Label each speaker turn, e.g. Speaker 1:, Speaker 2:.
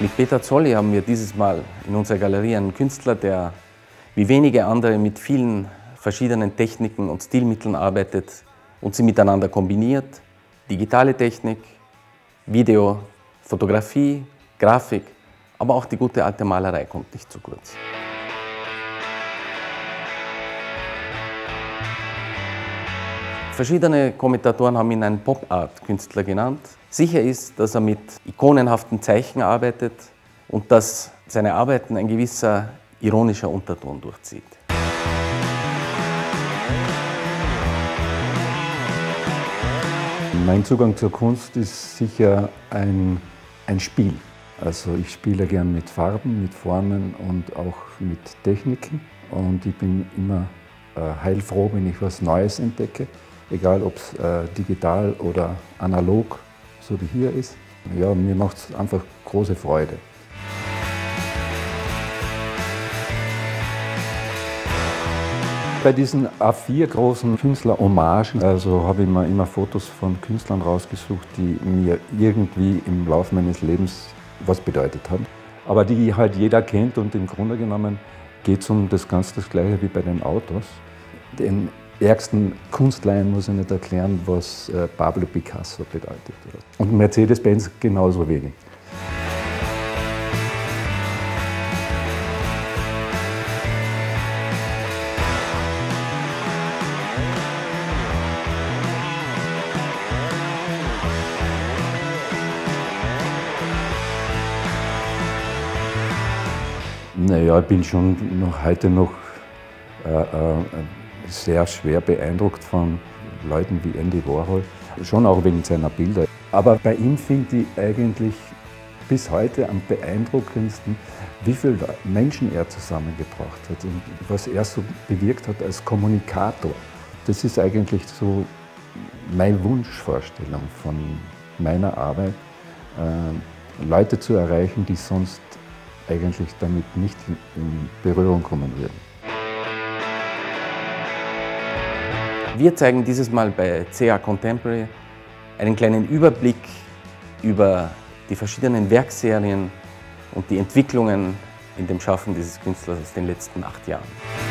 Speaker 1: Mit Peter Zolli haben wir dieses Mal in unserer Galerie einen Künstler, der wie wenige andere mit vielen verschiedenen Techniken und Stilmitteln arbeitet und sie miteinander kombiniert. Digitale Technik, Video, Fotografie, Grafik, aber auch die gute alte Malerei kommt nicht zu kurz. Verschiedene Kommentatoren haben ihn einen Pop-Art-Künstler genannt. Sicher ist, dass er mit ikonenhaften Zeichen arbeitet und dass seine Arbeiten ein gewisser ironischer Unterton durchzieht.
Speaker 2: Mein Zugang zur Kunst ist sicher ein, ein Spiel. Also ich spiele gern mit Farben, mit Formen und auch mit Techniken. Und ich bin immer äh, heilfroh, wenn ich was Neues entdecke egal ob es äh, digital oder analog, so wie hier ist. Ja, mir macht es einfach große Freude. Bei diesen A4 großen Künstler-Hommagen, also habe ich mir immer Fotos von Künstlern rausgesucht, die mir irgendwie im Laufe meines Lebens was bedeutet haben. Aber die halt jeder kennt und im Grunde genommen geht es um das ganz das Gleiche wie bei den Autos. Den ärgsten Kunstleihen muss ich nicht erklären, was äh, Pablo Picasso bedeutet. Und Mercedes-Benz genauso wenig. Naja, ich bin schon noch heute noch äh, äh, sehr schwer beeindruckt von Leuten wie Andy Warhol, schon auch wegen seiner Bilder. Aber bei ihm finde ich eigentlich bis heute am beeindruckendsten, wie viele Menschen er zusammengebracht hat und was er so bewirkt hat als Kommunikator. Das ist eigentlich so meine Wunschvorstellung von meiner Arbeit, äh, Leute zu erreichen, die sonst eigentlich damit nicht in Berührung kommen würden.
Speaker 1: Wir zeigen dieses Mal bei CA Contemporary einen kleinen Überblick über die verschiedenen Werkserien und die Entwicklungen in dem Schaffen dieses Künstlers aus den letzten acht Jahren.